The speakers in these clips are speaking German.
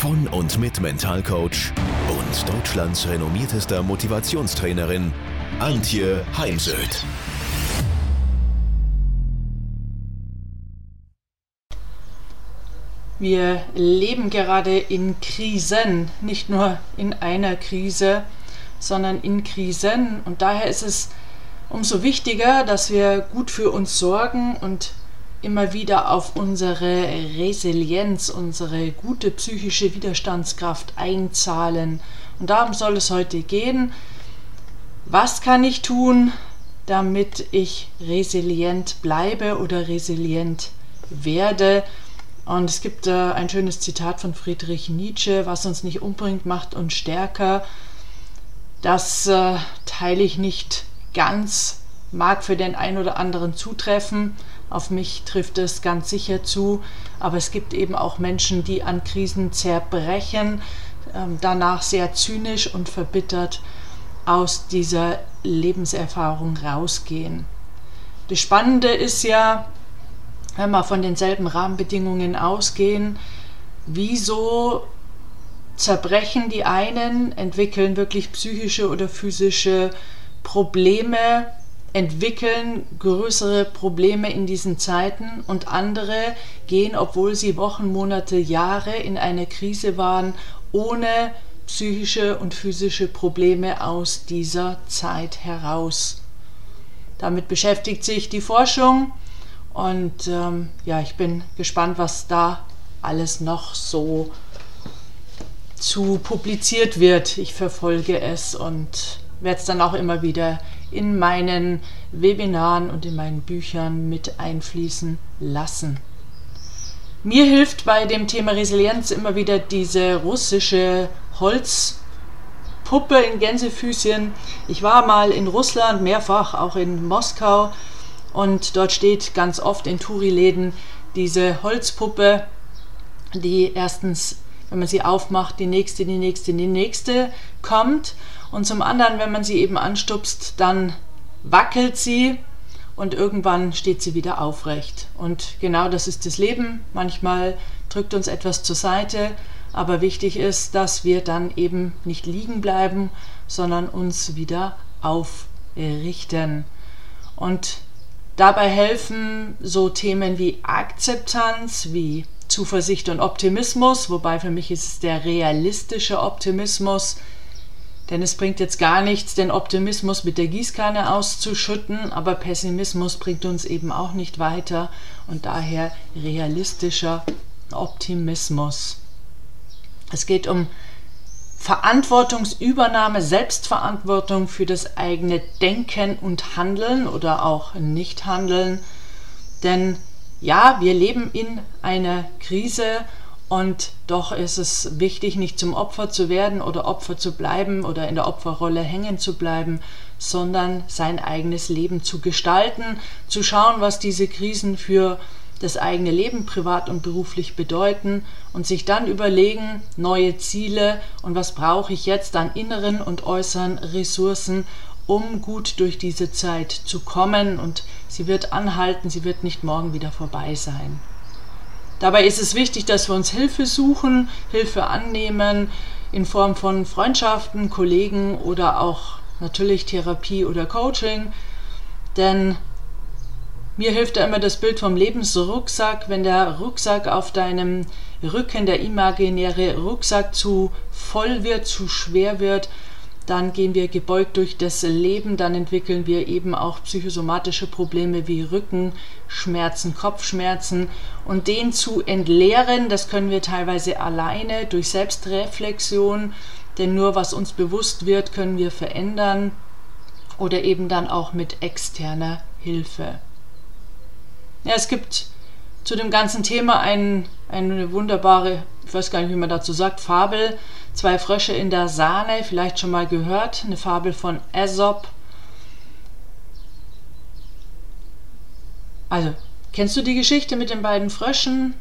von und mit Mentalcoach und Deutschlands renommiertester Motivationstrainerin Antje Heimsöth. Wir leben gerade in Krisen, nicht nur in einer Krise, sondern in Krisen. Und daher ist es umso wichtiger, dass wir gut für uns sorgen und immer wieder auf unsere Resilienz, unsere gute psychische Widerstandskraft einzahlen. Und darum soll es heute gehen. Was kann ich tun, damit ich resilient bleibe oder resilient werde? Und es gibt äh, ein schönes Zitat von Friedrich Nietzsche, was uns nicht umbringt, macht uns stärker. Das äh, teile ich nicht ganz, mag für den einen oder anderen zutreffen, auf mich trifft es ganz sicher zu, aber es gibt eben auch Menschen, die an Krisen zerbrechen, ähm, danach sehr zynisch und verbittert aus dieser Lebenserfahrung rausgehen. Das Spannende ist ja, wenn wir von denselben Rahmenbedingungen ausgehen, wieso zerbrechen die einen, entwickeln wirklich psychische oder physische Probleme, entwickeln größere Probleme in diesen Zeiten und andere gehen, obwohl sie Wochen, Monate, Jahre in einer Krise waren, ohne psychische und physische Probleme aus dieser Zeit heraus. Damit beschäftigt sich die Forschung und ähm, ja, ich bin gespannt, was da alles noch so zu publiziert wird. Ich verfolge es und werde es dann auch immer wieder in meinen Webinaren und in meinen Büchern mit einfließen lassen. Mir hilft bei dem Thema Resilienz immer wieder diese russische Holzpuppe in Gänsefüßchen. Ich war mal in Russland, mehrfach auch in Moskau und dort steht ganz oft in Touri-Läden diese Holzpuppe, die erstens, wenn man sie aufmacht, die nächste, die nächste, die nächste kommt und zum anderen, wenn man sie eben anstupst, dann wackelt sie und irgendwann steht sie wieder aufrecht. Und genau das ist das Leben. Manchmal drückt uns etwas zur Seite, aber wichtig ist, dass wir dann eben nicht liegen bleiben, sondern uns wieder aufrichten. Und dabei helfen so Themen wie Akzeptanz, wie Zuversicht und Optimismus, wobei für mich ist es der realistische Optimismus, denn es bringt jetzt gar nichts, den Optimismus mit der Gießkanne auszuschütten, aber Pessimismus bringt uns eben auch nicht weiter und daher realistischer Optimismus. Es geht um Verantwortungsübernahme, Selbstverantwortung für das eigene Denken und Handeln oder auch Nichthandeln. Denn ja, wir leben in einer Krise und doch ist es wichtig, nicht zum Opfer zu werden oder Opfer zu bleiben oder in der Opferrolle hängen zu bleiben, sondern sein eigenes Leben zu gestalten, zu schauen, was diese Krisen für das eigene Leben privat und beruflich bedeuten und sich dann überlegen, neue Ziele und was brauche ich jetzt an inneren und äußeren Ressourcen, um gut durch diese Zeit zu kommen und sie wird anhalten, sie wird nicht morgen wieder vorbei sein. Dabei ist es wichtig, dass wir uns Hilfe suchen, Hilfe annehmen in Form von Freundschaften, Kollegen oder auch natürlich Therapie oder Coaching. Denn mir hilft da immer das Bild vom Lebensrucksack. Wenn der Rucksack auf deinem Rücken, der imaginäre Rucksack zu voll wird, zu schwer wird, dann gehen wir gebeugt durch das Leben, dann entwickeln wir eben auch psychosomatische Probleme wie Rückenschmerzen, Kopfschmerzen und den zu entleeren, das können wir teilweise alleine durch Selbstreflexion, denn nur was uns bewusst wird, können wir verändern oder eben dann auch mit externer Hilfe. Ja, es gibt zu dem ganzen Thema ein, eine wunderbare, ich weiß gar nicht, wie man dazu sagt, Fabel. Zwei Frösche in der Sahne, vielleicht schon mal gehört, eine Fabel von Aesop. Also, kennst du die Geschichte mit den beiden Fröschen,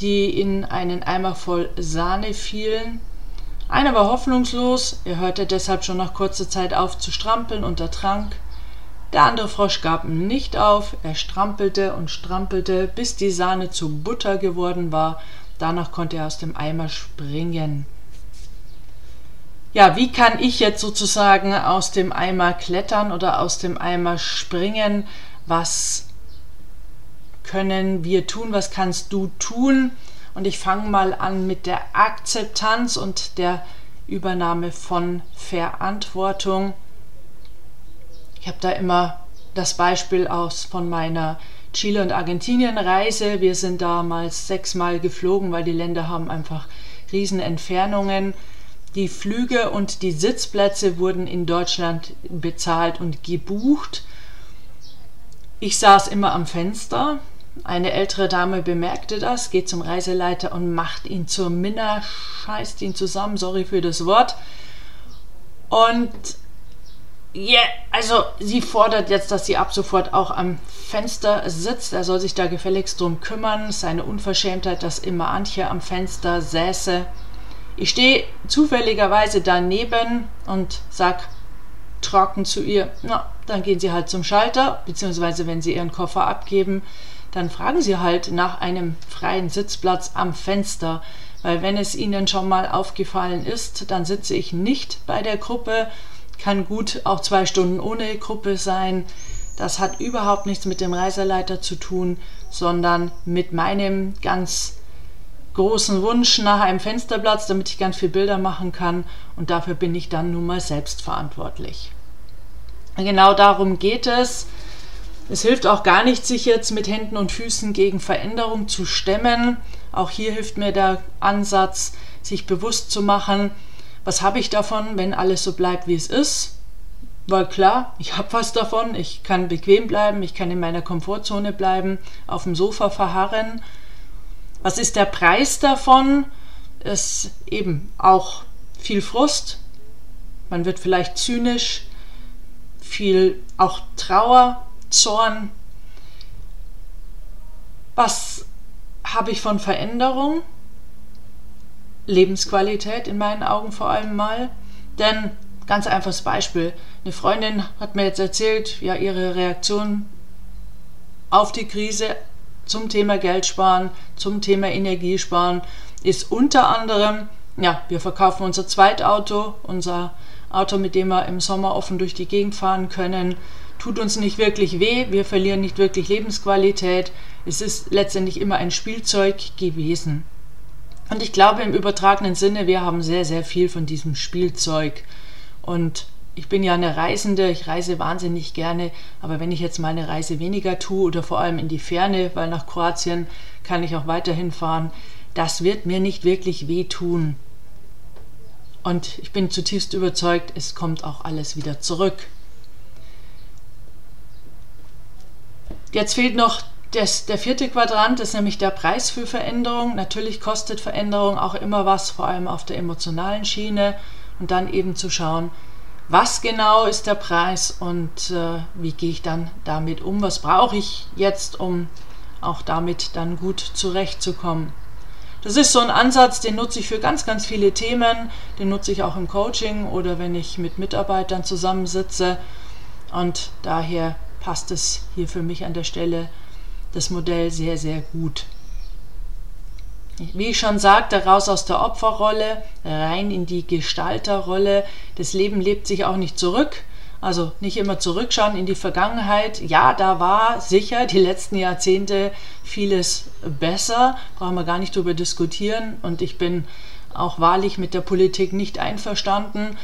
die in einen Eimer voll Sahne fielen? Einer war hoffnungslos, er hörte deshalb schon nach kurzer Zeit auf zu strampeln und ertrank. Der andere Frosch gab nicht auf, er strampelte und strampelte, bis die Sahne zu Butter geworden war. Danach konnte er aus dem Eimer springen. Ja, wie kann ich jetzt sozusagen aus dem Eimer klettern oder aus dem Eimer springen? Was können wir tun? Was kannst du tun? Und ich fange mal an mit der Akzeptanz und der Übernahme von Verantwortung. Ich habe da immer das Beispiel aus von meiner Chile- und Argentinien-Reise. Wir sind damals sechsmal geflogen, weil die Länder haben einfach riesen Entfernungen. Die Flüge und die Sitzplätze wurden in Deutschland bezahlt und gebucht. Ich saß immer am Fenster, eine ältere Dame bemerkte das, geht zum Reiseleiter und macht ihn zur Minna, scheißt ihn zusammen, sorry für das Wort. Und ja, yeah, also sie fordert jetzt, dass sie ab sofort auch am Fenster sitzt. Er soll sich da gefälligst drum kümmern. Seine Unverschämtheit, dass immer Antje am Fenster säße. Ich stehe zufälligerweise daneben und sag trocken zu ihr, na, dann gehen Sie halt zum Schalter, beziehungsweise wenn Sie Ihren Koffer abgeben, dann fragen Sie halt nach einem freien Sitzplatz am Fenster, weil wenn es Ihnen schon mal aufgefallen ist, dann sitze ich nicht bei der Gruppe, kann gut auch zwei Stunden ohne Gruppe sein. Das hat überhaupt nichts mit dem Reiseleiter zu tun, sondern mit meinem ganz großen Wunsch nach einem Fensterplatz, damit ich ganz viele Bilder machen kann und dafür bin ich dann nun mal selbst verantwortlich. Genau darum geht es. Es hilft auch gar nicht, sich jetzt mit Händen und Füßen gegen Veränderung zu stemmen. Auch hier hilft mir der Ansatz, sich bewusst zu machen, was habe ich davon, wenn alles so bleibt, wie es ist. Weil klar, ich habe was davon, ich kann bequem bleiben, ich kann in meiner Komfortzone bleiben, auf dem Sofa verharren. Was ist der Preis davon? Ist eben auch viel Frust, man wird vielleicht zynisch, viel auch Trauer, Zorn. Was habe ich von Veränderung? Lebensqualität in meinen Augen vor allem mal. Denn ganz einfaches Beispiel. Eine Freundin hat mir jetzt erzählt, ja, ihre Reaktion auf die Krise zum Thema Geld sparen, zum Thema Energiesparen ist unter anderem, ja, wir verkaufen unser Zweitauto, unser Auto, mit dem wir im Sommer offen durch die Gegend fahren können tut uns nicht wirklich weh, wir verlieren nicht wirklich Lebensqualität. Es ist letztendlich immer ein Spielzeug gewesen. Und ich glaube im übertragenen Sinne, wir haben sehr, sehr viel von diesem Spielzeug. Und ich bin ja eine Reisende, ich reise wahnsinnig gerne, aber wenn ich jetzt mal eine Reise weniger tue oder vor allem in die Ferne, weil nach Kroatien kann ich auch weiterhin fahren, das wird mir nicht wirklich wehtun. Und ich bin zutiefst überzeugt, es kommt auch alles wieder zurück. Jetzt fehlt noch das, der vierte Quadrant, das ist nämlich der Preis für Veränderung. Natürlich kostet Veränderung auch immer was, vor allem auf der emotionalen Schiene. Und dann eben zu schauen, was genau ist der Preis und äh, wie gehe ich dann damit um? Was brauche ich jetzt, um auch damit dann gut zurechtzukommen? Das ist so ein Ansatz, den nutze ich für ganz, ganz viele Themen. Den nutze ich auch im Coaching oder wenn ich mit Mitarbeitern zusammensitze. Und daher passt es hier für mich an der Stelle das Modell sehr, sehr gut. Wie ich schon sagte, raus aus der Opferrolle, rein in die Gestalterrolle. Das Leben lebt sich auch nicht zurück. Also nicht immer zurückschauen in die Vergangenheit. Ja, da war sicher die letzten Jahrzehnte vieles besser. Brauchen wir gar nicht drüber diskutieren. Und ich bin auch wahrlich mit der Politik nicht einverstanden.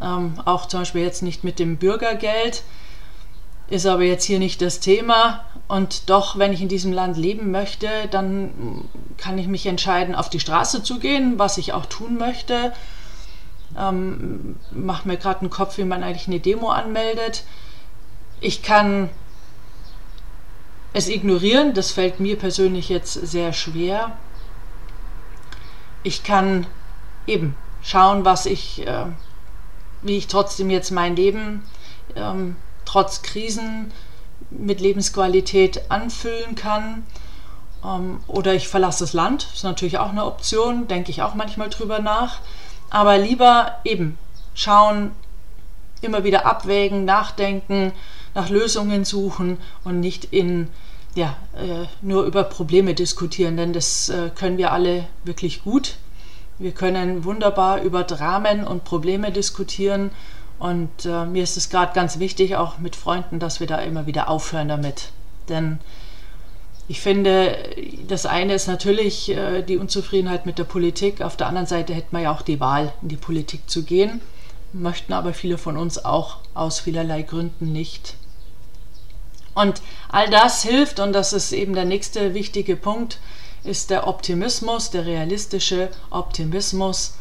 Ähm, auch zum Beispiel jetzt nicht mit dem Bürgergeld ist aber jetzt hier nicht das Thema. Und doch, wenn ich in diesem Land leben möchte, dann kann ich mich entscheiden, auf die Straße zu gehen, was ich auch tun möchte. Ähm, macht mir gerade einen Kopf, wie man eigentlich eine Demo anmeldet. Ich kann es ignorieren, das fällt mir persönlich jetzt sehr schwer. Ich kann eben schauen, was ich, äh, wie ich trotzdem jetzt mein Leben ähm, trotz Krisen mit Lebensqualität anfüllen kann. Ähm, oder ich verlasse das Land, ist natürlich auch eine Option, denke ich auch manchmal drüber nach. Aber lieber eben schauen, immer wieder abwägen, nachdenken, nach Lösungen suchen und nicht in ja, äh, nur über Probleme diskutieren, denn das äh, können wir alle wirklich gut. Wir können wunderbar über Dramen und Probleme diskutieren und äh, mir ist es gerade ganz wichtig, auch mit Freunden, dass wir da immer wieder aufhören damit. Denn ich finde, das eine ist natürlich äh, die Unzufriedenheit mit der Politik. Auf der anderen Seite hätten wir ja auch die Wahl, in die Politik zu gehen, möchten aber viele von uns auch aus vielerlei Gründen nicht. Und all das hilft, und das ist eben der nächste wichtige Punkt, ist der Optimismus, der realistische Optimismus.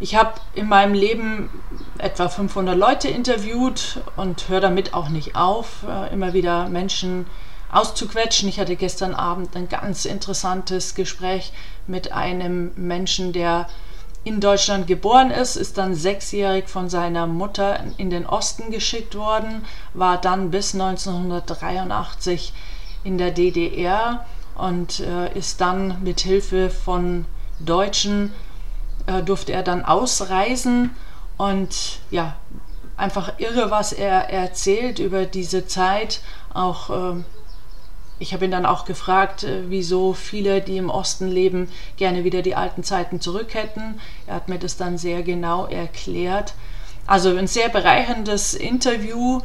Ich habe in meinem Leben etwa 500 Leute interviewt und höre damit auch nicht auf, äh, immer wieder Menschen auszuquetschen. Ich hatte gestern Abend ein ganz interessantes Gespräch mit einem Menschen, der in Deutschland geboren ist, ist dann sechsjährig von seiner Mutter in den Osten geschickt worden, war dann bis 1983 in der DDR und äh, ist dann mit Hilfe von Deutschen äh, durfte er dann ausreisen und ja einfach irre, was er erzählt über diese Zeit, auch äh, ich habe ihn dann auch gefragt, äh, wieso viele, die im Osten leben, gerne wieder die alten Zeiten zurück hätten. Er hat mir das dann sehr genau erklärt. Also ein sehr bereicherndes Interview.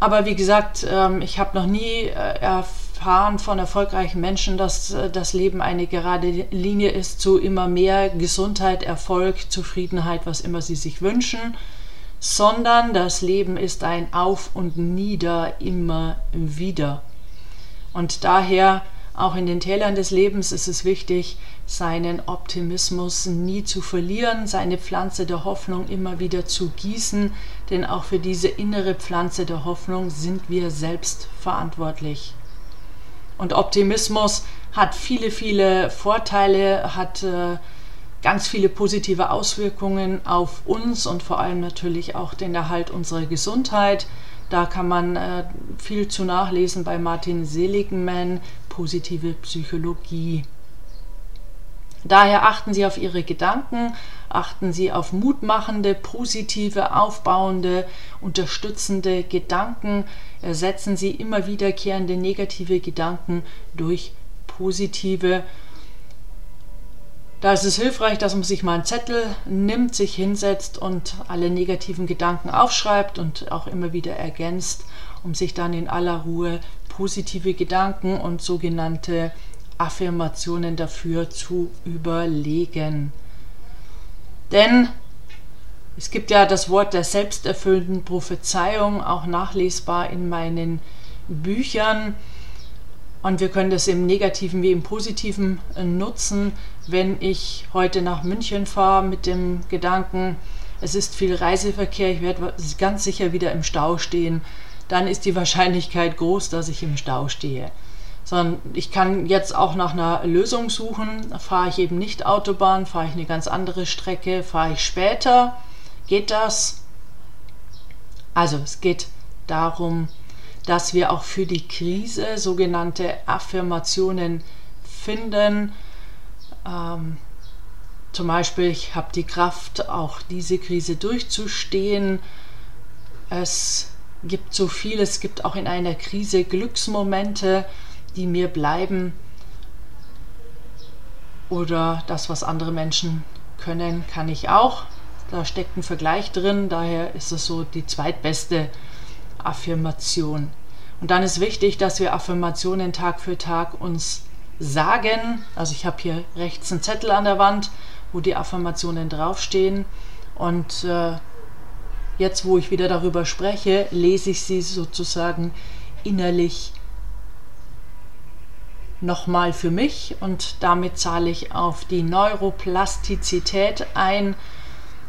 Aber wie gesagt, ähm, ich habe noch nie äh, erfahren von erfolgreichen Menschen, dass äh, das Leben eine gerade Linie ist zu immer mehr Gesundheit, Erfolg, Zufriedenheit, was immer sie sich wünschen, sondern das Leben ist ein Auf und Nieder immer wieder. Und daher auch in den Tälern des Lebens ist es wichtig, seinen Optimismus nie zu verlieren, seine Pflanze der Hoffnung immer wieder zu gießen, denn auch für diese innere Pflanze der Hoffnung sind wir selbst verantwortlich. Und Optimismus hat viele, viele Vorteile, hat äh, ganz viele positive Auswirkungen auf uns und vor allem natürlich auch den Erhalt unserer Gesundheit. Da kann man äh, viel zu nachlesen bei Martin Seligman, positive Psychologie. Daher achten Sie auf Ihre Gedanken, achten Sie auf mutmachende, positive, aufbauende, unterstützende Gedanken, ersetzen Sie immer wiederkehrende negative Gedanken durch positive. Da ist es hilfreich, dass man sich mal einen Zettel nimmt, sich hinsetzt und alle negativen Gedanken aufschreibt und auch immer wieder ergänzt, um sich dann in aller Ruhe positive Gedanken und sogenannte Affirmationen dafür zu überlegen. Denn es gibt ja das Wort der selbsterfüllenden Prophezeiung, auch nachlesbar in meinen Büchern. Und wir können das im negativen wie im positiven äh, nutzen. Wenn ich heute nach München fahre mit dem Gedanken, es ist viel Reiseverkehr, ich werde ganz sicher wieder im Stau stehen, dann ist die Wahrscheinlichkeit groß, dass ich im Stau stehe. Sondern ich kann jetzt auch nach einer Lösung suchen. Fahre ich eben nicht Autobahn, fahre ich eine ganz andere Strecke, fahre ich später, geht das? Also es geht darum, dass wir auch für die Krise sogenannte Affirmationen finden. Ähm, zum Beispiel, ich habe die Kraft, auch diese Krise durchzustehen. Es gibt so viel, es gibt auch in einer Krise Glücksmomente, die mir bleiben. Oder das, was andere Menschen können, kann ich auch. Da steckt ein Vergleich drin, daher ist es so die zweitbeste Affirmation. Und dann ist wichtig, dass wir Affirmationen Tag für Tag uns sagen. Also ich habe hier rechts einen Zettel an der Wand, wo die Affirmationen draufstehen. Und äh, jetzt, wo ich wieder darüber spreche, lese ich sie sozusagen innerlich nochmal für mich und damit zahle ich auf die Neuroplastizität ein.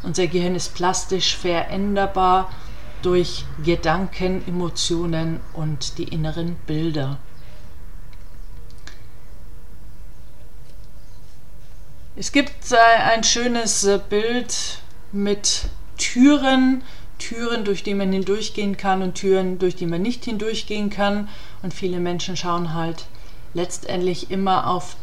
Unser Gehirn ist plastisch veränderbar durch Gedanken, Emotionen und die inneren Bilder. Es gibt ein schönes äh, Bild mit Türen, Türen, durch die man hindurchgehen kann und Türen, durch die man nicht hindurchgehen kann. Und viele Menschen schauen halt letztendlich immer auf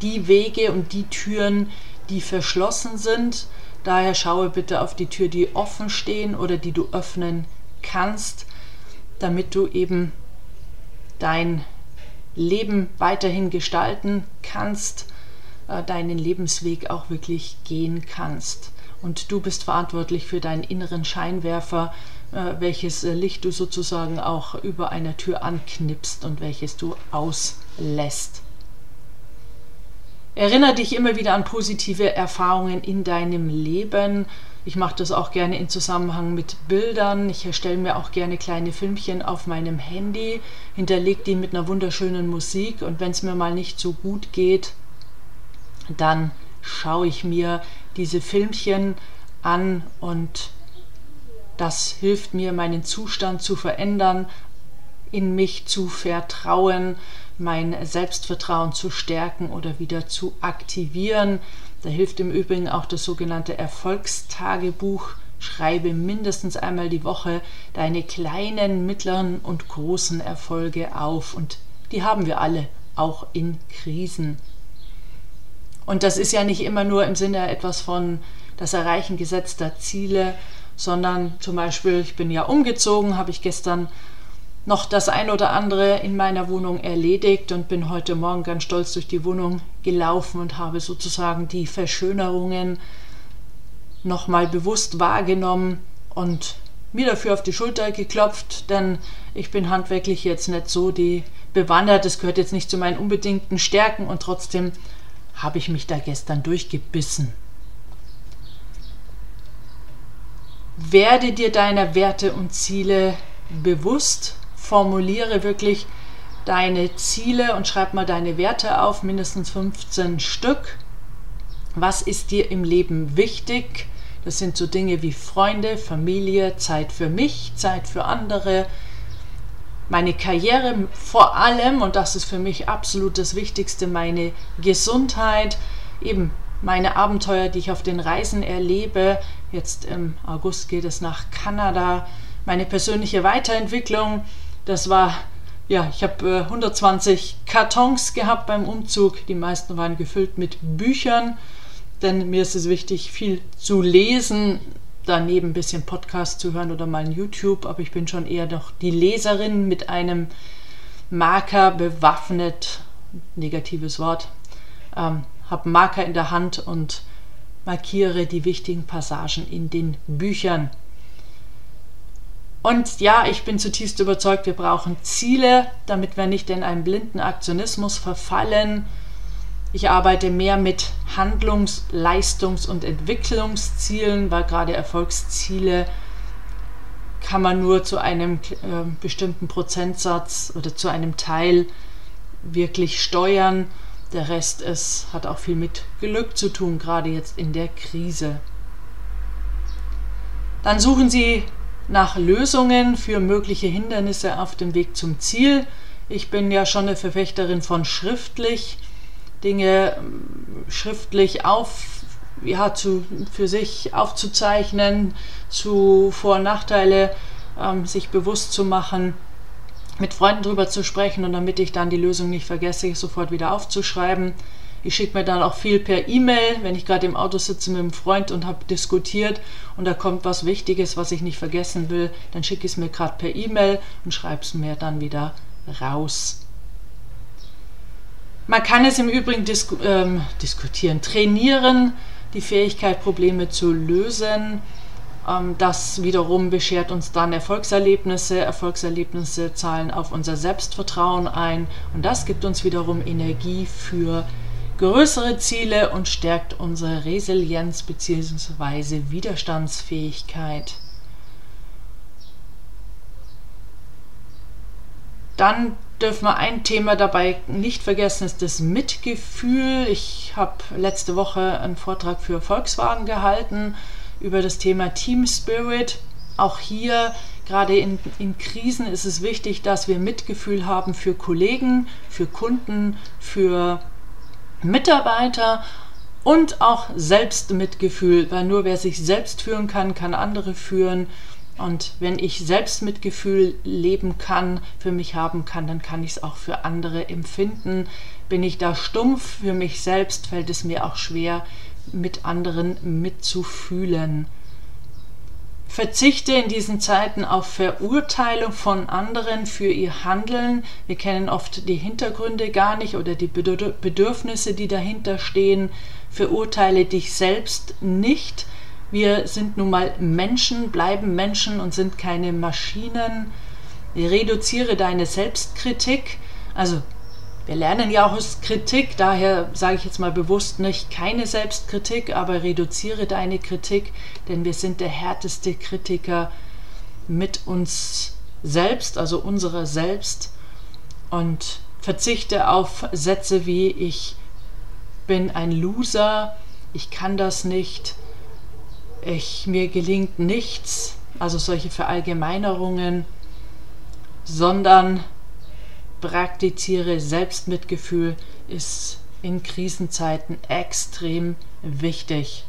die Wege und die Türen, die verschlossen sind. Daher schaue bitte auf die Tür, die offen stehen oder die du öffnen kannst, damit du eben dein Leben weiterhin gestalten kannst, äh, deinen Lebensweg auch wirklich gehen kannst und du bist verantwortlich für deinen inneren Scheinwerfer, welches äh, Licht du sozusagen auch über einer Tür anknipst und welches du auslässt. Erinnere dich immer wieder an positive Erfahrungen in deinem Leben. Ich mache das auch gerne in Zusammenhang mit Bildern. Ich erstelle mir auch gerne kleine Filmchen auf meinem Handy, hinterlege die mit einer wunderschönen Musik und wenn es mir mal nicht so gut geht, dann schaue ich mir diese Filmchen an und das hilft mir, meinen Zustand zu verändern, in mich zu vertrauen, mein Selbstvertrauen zu stärken oder wieder zu aktivieren. Da hilft im Übrigen auch das sogenannte Erfolgstagebuch. Schreibe mindestens einmal die Woche deine kleinen, mittleren und großen Erfolge auf. Und die haben wir alle, auch in Krisen. Und das ist ja nicht immer nur im Sinne etwas von das Erreichen gesetzter Ziele, sondern zum Beispiel, ich bin ja umgezogen, habe ich gestern noch das ein oder andere in meiner Wohnung erledigt und bin heute Morgen ganz stolz durch die Wohnung gelaufen und habe sozusagen die Verschönerungen nochmal bewusst wahrgenommen und mir dafür auf die Schulter geklopft, denn ich bin handwerklich jetzt nicht so die bewandert, das gehört jetzt nicht zu meinen unbedingten Stärken und trotzdem habe ich mich da gestern durchgebissen. Werde dir deiner Werte und Ziele bewusst, formuliere wirklich deine Ziele und schreib mal deine Werte auf, mindestens 15 Stück. Was ist dir im Leben wichtig? Das sind so Dinge wie Freunde, Familie, Zeit für mich, Zeit für andere, meine Karriere vor allem, und das ist für mich absolut das Wichtigste, meine Gesundheit, eben meine Abenteuer, die ich auf den Reisen erlebe. Jetzt im August geht es nach Kanada. Meine persönliche Weiterentwicklung, das war, ja, ich habe äh, 120 Kartons gehabt beim Umzug. Die meisten waren gefüllt mit Büchern, denn mir ist es wichtig, viel zu lesen, daneben ein bisschen Podcast zu hören oder mal YouTube, aber ich bin schon eher noch die Leserin mit einem Marker bewaffnet, negatives Wort, ähm, habe Marker in der Hand und markiere die wichtigen Passagen in den Büchern. Und ja, ich bin zutiefst überzeugt, wir brauchen Ziele, damit wir nicht in einen blinden Aktionismus verfallen, ich arbeite mehr mit Handlungs-, Leistungs- und Entwicklungszielen, weil gerade Erfolgsziele kann man nur zu einem äh, bestimmten Prozentsatz oder zu einem Teil wirklich steuern. Der Rest ist, hat auch viel mit Glück zu tun, gerade jetzt in der Krise. Dann suchen Sie nach Lösungen für mögliche Hindernisse auf dem Weg zum Ziel. Ich bin ja schon eine Verfechterin von schriftlich. Dinge ähm, schriftlich auf, ja, zu, für sich aufzuzeichnen, zu Vor- und Nachteile ähm, sich bewusst zu machen, mit Freunden darüber zu sprechen und damit ich dann die Lösung nicht vergesse, sofort wieder aufzuschreiben. Ich schicke mir dann auch viel per E-Mail, wenn ich gerade im Auto sitze mit einem Freund und habe diskutiert und da kommt was Wichtiges, was ich nicht vergessen will, dann schicke ich es mir gerade per E-Mail und schreibe es mir dann wieder raus. Man kann es im Übrigen disku ähm, diskutieren, trainieren, die Fähigkeit, Probleme zu lösen. Ähm, das wiederum beschert uns dann Erfolgserlebnisse. Erfolgserlebnisse zahlen auf unser Selbstvertrauen ein und das gibt uns wiederum Energie für größere Ziele und stärkt unsere Resilienz bzw. Widerstandsfähigkeit. Dann dürfen wir ein Thema dabei nicht vergessen, ist das Mitgefühl. Ich habe letzte Woche einen Vortrag für Volkswagen gehalten über das Thema Team Spirit. Auch hier, gerade in, in Krisen, ist es wichtig, dass wir Mitgefühl haben für Kollegen, für Kunden, für Mitarbeiter Und auch Selbstmitgefühl, weil nur wer sich selbst führen kann, kann andere führen. Und wenn ich Selbstmitgefühl leben kann, für mich haben kann, dann kann ich es auch für andere empfinden. Bin ich da stumpf für mich selbst, fällt es mir auch schwer, mit anderen mitzufühlen. Verzichte in diesen Zeiten auf Verurteilung von anderen für ihr Handeln. Wir kennen oft die Hintergründe gar nicht oder die Bedürfnisse, die dahinter stehen. Verurteile dich selbst nicht. Wir sind nun mal Menschen, bleiben Menschen und sind keine Maschinen. Reduziere deine Selbstkritik. Also wir lernen ja auch aus Kritik, daher sage ich jetzt mal bewusst nicht keine Selbstkritik, aber reduziere deine Kritik, denn wir sind der härteste Kritiker mit uns selbst, also unserer selbst. Und verzichte auf Sätze wie ich bin ein Loser, ich kann das nicht, ich, mir gelingt nichts, also solche Verallgemeinerungen, sondern praktiziere Selbstmitgefühl ist in Krisenzeiten extrem wichtig.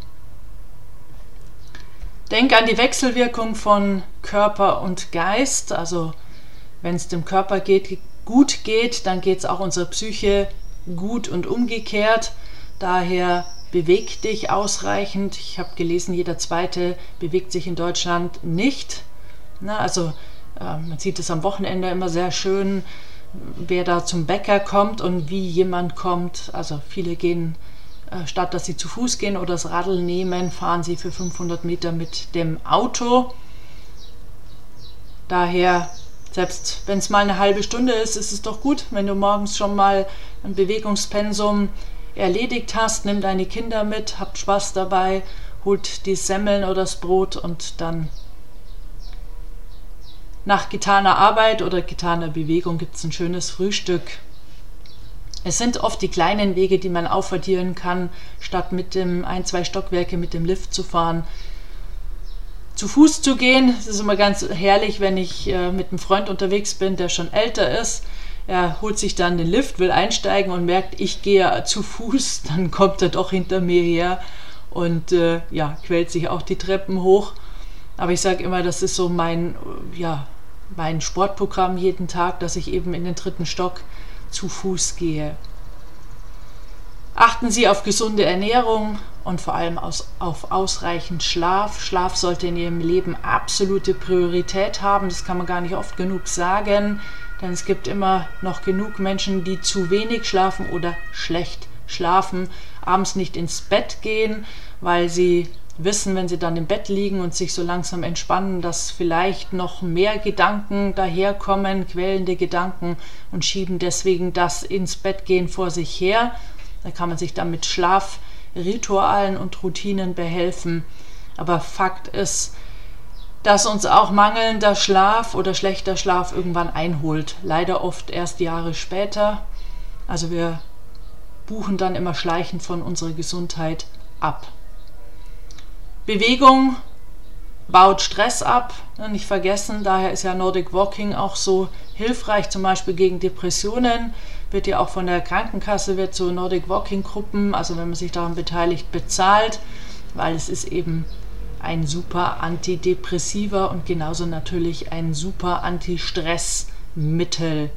Denk an die Wechselwirkung von Körper und Geist. Also wenn es dem Körper geht, gut geht, dann geht es auch unserer Psyche gut und umgekehrt. Daher beweg dich ausreichend. Ich habe gelesen, jeder zweite bewegt sich in Deutschland nicht. Na, also äh, man sieht es am Wochenende immer sehr schön wer da zum Bäcker kommt und wie jemand kommt. Also viele gehen, äh, statt dass sie zu Fuß gehen oder das Radl nehmen, fahren sie für 500 Meter mit dem Auto. Daher, selbst wenn es mal eine halbe Stunde ist, ist es doch gut, wenn du morgens schon mal ein Bewegungspensum erledigt hast. Nimm deine Kinder mit, habt Spaß dabei, holt die Semmeln oder das Brot und dann nach getaner Arbeit oder getaner Bewegung gibt es ein schönes Frühstück. Es sind oft die kleinen Wege, die man aufaddieren kann, statt mit dem ein, zwei Stockwerke mit dem Lift zu fahren. Zu Fuß zu gehen, das ist immer ganz herrlich, wenn ich äh, mit einem Freund unterwegs bin, der schon älter ist. Er holt sich dann den Lift, will einsteigen und merkt, ich gehe zu Fuß, dann kommt er doch hinter mir her und äh, ja, quält sich auch die Treppen hoch. Aber ich sage immer, das ist so mein, ja, mein Sportprogramm jeden Tag, dass ich eben in den dritten Stock zu Fuß gehe. Achten Sie auf gesunde Ernährung und vor allem aus, auf ausreichend Schlaf. Schlaf sollte in Ihrem Leben absolute Priorität haben. Das kann man gar nicht oft genug sagen, denn es gibt immer noch genug Menschen, die zu wenig schlafen oder schlecht schlafen, abends nicht ins Bett gehen, weil sie wissen, wenn sie dann im Bett liegen und sich so langsam entspannen, dass vielleicht noch mehr Gedanken daherkommen, quälende Gedanken und schieben deswegen das ins Bett gehen vor sich her. Da kann man sich dann mit Schlafritualen und Routinen behelfen. Aber Fakt ist, dass uns auch mangelnder Schlaf oder schlechter Schlaf irgendwann einholt. Leider oft erst Jahre später. Also wir buchen dann immer schleichend von unserer Gesundheit ab. Bewegung baut Stress ab, ne, nicht vergessen, daher ist ja Nordic Walking auch so hilfreich, zum Beispiel gegen Depressionen, wird ja auch von der Krankenkasse, wird so Nordic Walking Gruppen, also wenn man sich daran beteiligt, bezahlt, weil es ist eben ein super Antidepressiver und genauso natürlich ein super Antistressmittel.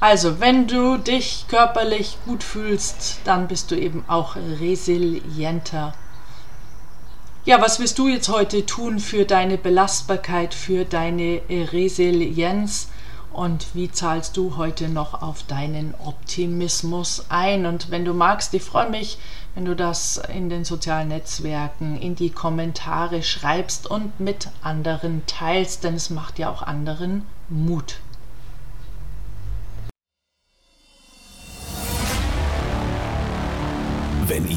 Also, wenn du dich körperlich gut fühlst, dann bist du eben auch resilienter. Ja, was wirst du jetzt heute tun für deine Belastbarkeit, für deine Resilienz? Und wie zahlst du heute noch auf deinen Optimismus ein? Und wenn du magst, ich freue mich, wenn du das in den sozialen Netzwerken, in die Kommentare schreibst und mit anderen teilst, denn es macht ja auch anderen Mut.